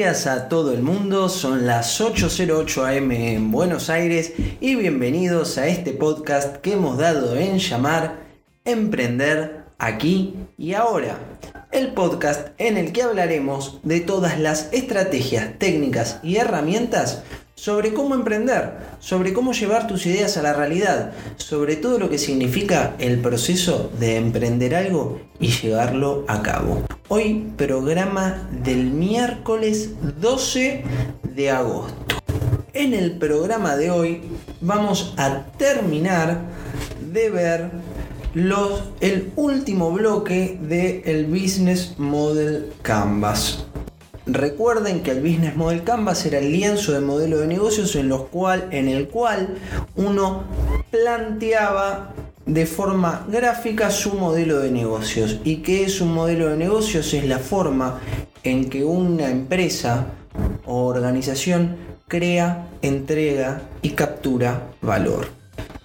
días a todo el mundo, son las 8.08 am en Buenos Aires y bienvenidos a este podcast que hemos dado en llamar Emprender aquí y ahora. El podcast en el que hablaremos de todas las estrategias, técnicas y herramientas sobre cómo emprender, sobre cómo llevar tus ideas a la realidad, sobre todo lo que significa el proceso de emprender algo y llevarlo a cabo. Hoy programa del miércoles 12 de agosto. En el programa de hoy vamos a terminar de ver los, el último bloque del el Business Model Canvas. Recuerden que el Business Model Canvas era el lienzo de modelo de negocios en, los cual, en el cual uno planteaba de forma gráfica su modelo de negocios. ¿Y qué es un modelo de negocios? Es la forma en que una empresa o organización crea, entrega y captura valor.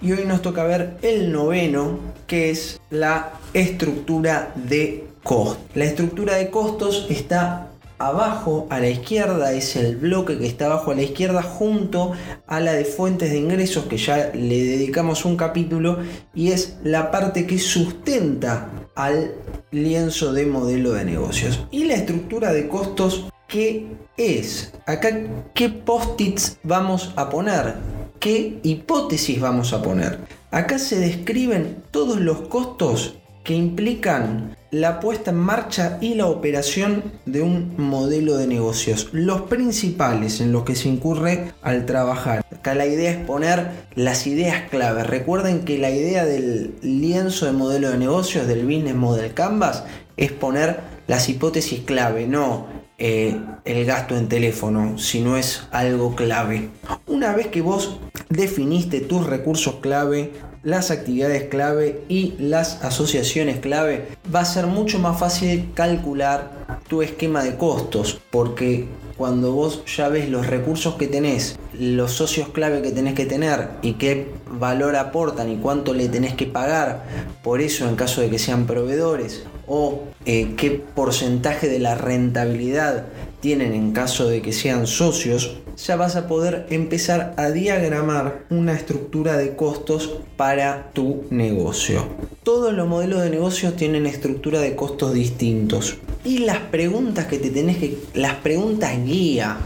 Y hoy nos toca ver el noveno, que es la estructura de costos. La estructura de costos está abajo a la izquierda es el bloque que está abajo a la izquierda junto a la de fuentes de ingresos que ya le dedicamos un capítulo y es la parte que sustenta al lienzo de modelo de negocios. Y la estructura de costos ¿qué es? Acá qué post-its vamos a poner qué hipótesis vamos a poner acá se describen todos los costos que implican la puesta en marcha y la operación de un modelo de negocios. Los principales en los que se incurre al trabajar. Acá la idea es poner las ideas clave. Recuerden que la idea del lienzo de modelo de negocios, del Business Model Canvas, es poner las hipótesis clave, no eh, el gasto en teléfono, sino es algo clave. Una vez que vos definiste tus recursos clave, las actividades clave y las asociaciones clave, va a ser mucho más fácil calcular tu esquema de costos, porque cuando vos ya ves los recursos que tenés, los socios clave que tenés que tener y qué valor aportan y cuánto le tenés que pagar por eso en caso de que sean proveedores o eh, qué porcentaje de la rentabilidad tienen en caso de que sean socios, ya vas a poder empezar a diagramar una estructura de costos para tu negocio. Todos los modelos de negocio tienen estructura de costos distintos. Y las preguntas que te tenés que. Las preguntas guía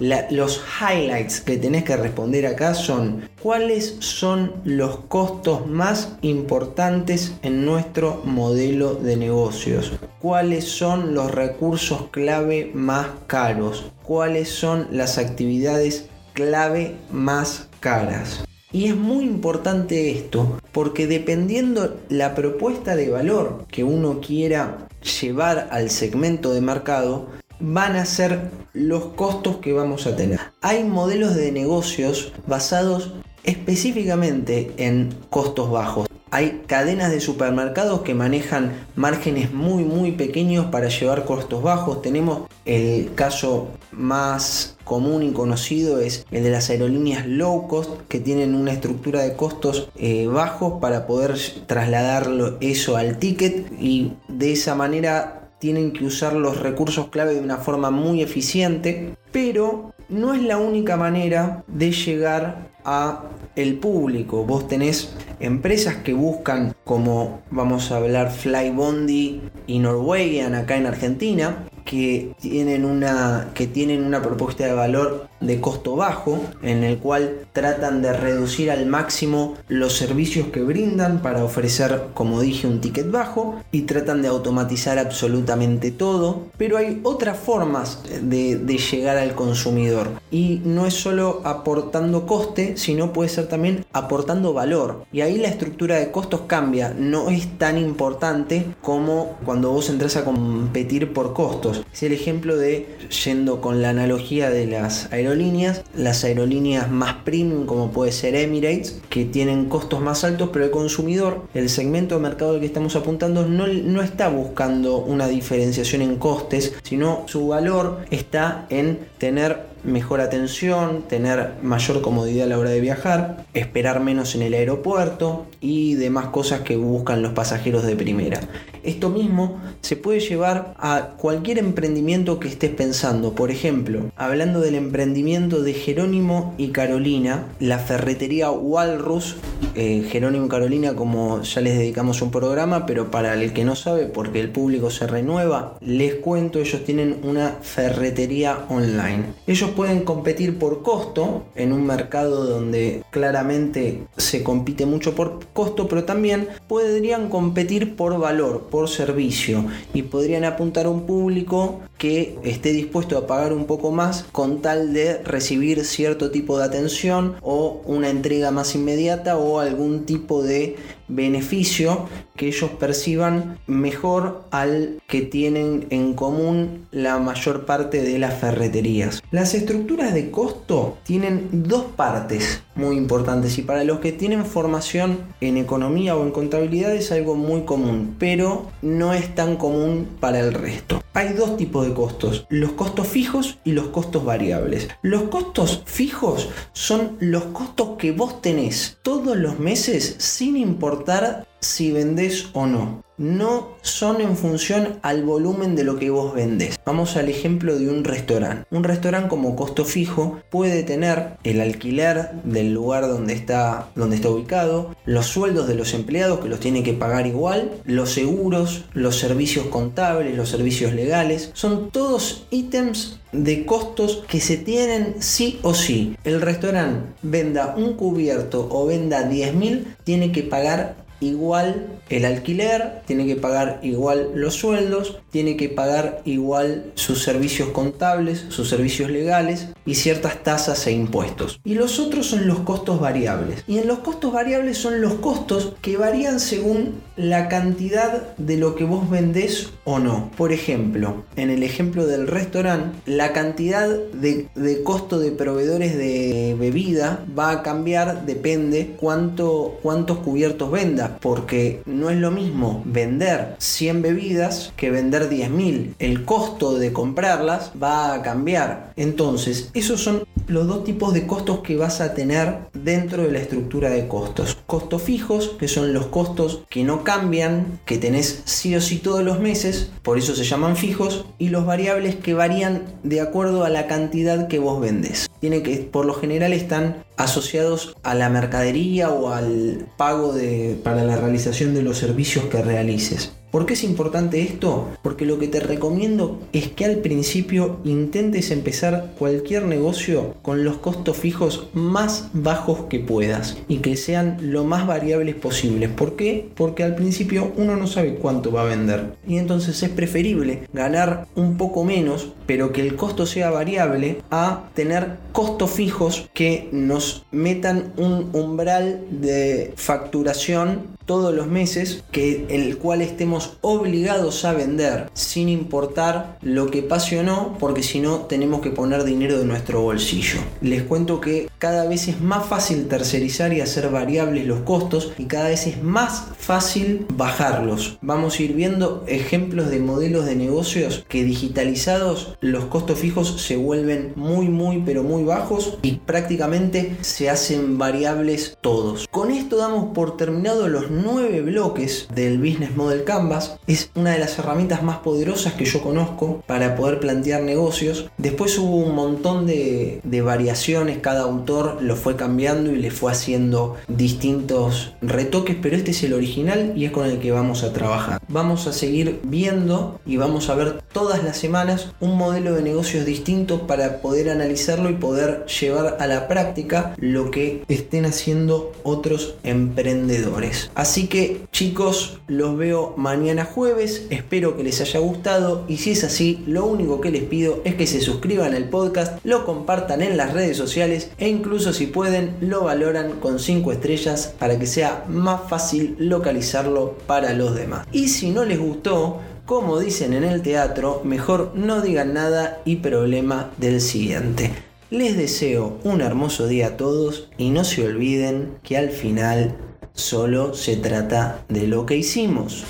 los highlights que tenés que responder acá son cuáles son los costos más importantes en nuestro modelo de negocios, cuáles son los recursos clave más caros, cuáles son las actividades clave más caras. Y es muy importante esto, porque dependiendo la propuesta de valor que uno quiera llevar al segmento de mercado, van a ser los costos que vamos a tener. Hay modelos de negocios basados específicamente en costos bajos. Hay cadenas de supermercados que manejan márgenes muy muy pequeños para llevar costos bajos. Tenemos el caso más común y conocido es el de las aerolíneas low cost que tienen una estructura de costos eh, bajos para poder trasladarlo eso al ticket y de esa manera tienen que usar los recursos clave de una forma muy eficiente, pero no es la única manera de llegar a el público. Vos tenés empresas que buscan, como vamos a hablar Flybondi y Norwegian acá en Argentina, que tienen una que tienen una propuesta de valor de costo bajo en el cual tratan de reducir al máximo los servicios que brindan para ofrecer como dije un ticket bajo y tratan de automatizar absolutamente todo. Pero hay otras formas de, llegar al consumidor. Y no es solo aportando coste sino puede ser también aportando valor. Y ahí la estructura de costos cambia. No es tan importante como cuando vos entras a competir por costos. Es el ejemplo de yendo con la analogía de las aerolíneas aerolíneas, las aerolíneas más premium como puede ser Emirates, que tienen costos más altos, pero el consumidor, el segmento de mercado al que estamos apuntando, no, no está buscando una diferenciación en costes, sino su valor está en tener mejor atención, tener mayor comodidad a la hora de viajar, esperar menos en el aeropuerto y demás cosas que buscan los pasajeros de primera. Esto mismo se puede llevar a cualquier emprendimiento que estés pensando. Por ejemplo, hablando del emprendimiento de Jerónimo y Carolina, la ferretería Walrus, eh, Jerónimo y Carolina, como ya les dedicamos un programa, pero para el que no sabe, porque el público se renueva, les cuento, ellos tienen una ferretería online. Ellos pueden competir por costo en un mercado donde claramente se compite mucho por costo, pero también podrían competir por valor, por servicio y podrían apuntar a un público que esté dispuesto a pagar un poco más con tal de recibir cierto tipo de atención o una entrega más inmediata o algún tipo de beneficio que ellos perciban mejor al que tienen en común la mayor parte de las ferreterías. Las estructuras de costo tienen dos partes muy importantes y para los que tienen formación en economía o en contabilidad es algo muy común, pero no es tan común para el resto. Hay dos tipos de costos, los costos fijos y los costos variables. Los costos fijos son los costos que vos tenés todos los meses sin importar si vendés o no no son en función al volumen de lo que vos vendés. Vamos al ejemplo de un restaurante. Un restaurante como costo fijo puede tener el alquiler del lugar donde está, donde está ubicado, los sueldos de los empleados que los tiene que pagar igual, los seguros, los servicios contables, los servicios legales. Son todos ítems de costos que se tienen sí o sí. El restaurante venda un cubierto o venda 10.000, tiene que pagar igual el alquiler, tiene que pagar igual los sueldos, tiene que pagar igual sus servicios contables, sus servicios legales y ciertas tasas e impuestos. Y los otros son los costos variables. Y en los costos variables son los costos que varían según la cantidad de lo que vos vendés o no. Por ejemplo, en el ejemplo del restaurante, la cantidad de, costo de proveedores de bebida va a cambiar, depende cuánto, cuántos cubiertos venda porque no es lo mismo vender 100 bebidas que vender 10.000. El costo de comprarlas va a cambiar. Entonces, esos son los dos tipos de costos que vas a tener dentro de la estructura de costos. Costos fijos, que son los costos que no cambian, que tenés sí o sí todos los meses, por eso se llaman fijos, y los variables que varían de acuerdo a la cantidad que vos vendes. Tiene que, por lo general, están asociados a la mercadería o al pago de, la realización de los servicios que realices. ¿Por qué es importante esto? Porque lo que te recomiendo es que al principio intentes empezar cualquier negocio con los costos fijos más bajos que puedas y que sean lo más variables posibles. ¿Por qué? Porque al principio uno no sabe cuánto va a vender y entonces es preferible ganar un poco menos pero que el costo sea variable a tener costos fijos que nos metan un umbral de facturación todos los meses que el cual estemos obligados a vender sin importar lo que pase o no porque si no tenemos que poner dinero de nuestro bolsillo. Les cuento que cada vez es más fácil tercerizar y hacer variables los costos y cada vez es más fácil bajarlos. Vamos a ir viendo ejemplos de modelos de negocios que digitalizados los costos fijos se vuelven muy muy pero muy bajos y prácticamente se hacen variables todos. Con esto damos por terminado los nueve bloques del Business Model Canvas. Es una de las herramientas más poderosas que yo conozco para poder plantear negocios. Después hubo un montón de, de variaciones, cada autor lo fue cambiando y le fue haciendo distintos retoques, pero este es el original y es con el que vamos a trabajar. Vamos a seguir viendo y vamos a ver todas las semanas un modelo de negocios distinto para poder analizarlo y poder llevar a la práctica lo que estén haciendo otros emprendedores. Así que chicos, los veo mañana jueves, espero que les haya gustado y si es así, lo único que les pido es que se suscriban al podcast, lo compartan en las redes sociales e incluso si pueden lo valoran con 5 estrellas para que sea más fácil localizarlo para los demás. Y si no les gustó, como dicen en el teatro, mejor no digan nada y problema del siguiente. Les deseo un hermoso día a todos y no se olviden que al final solo se trata de lo que hicimos.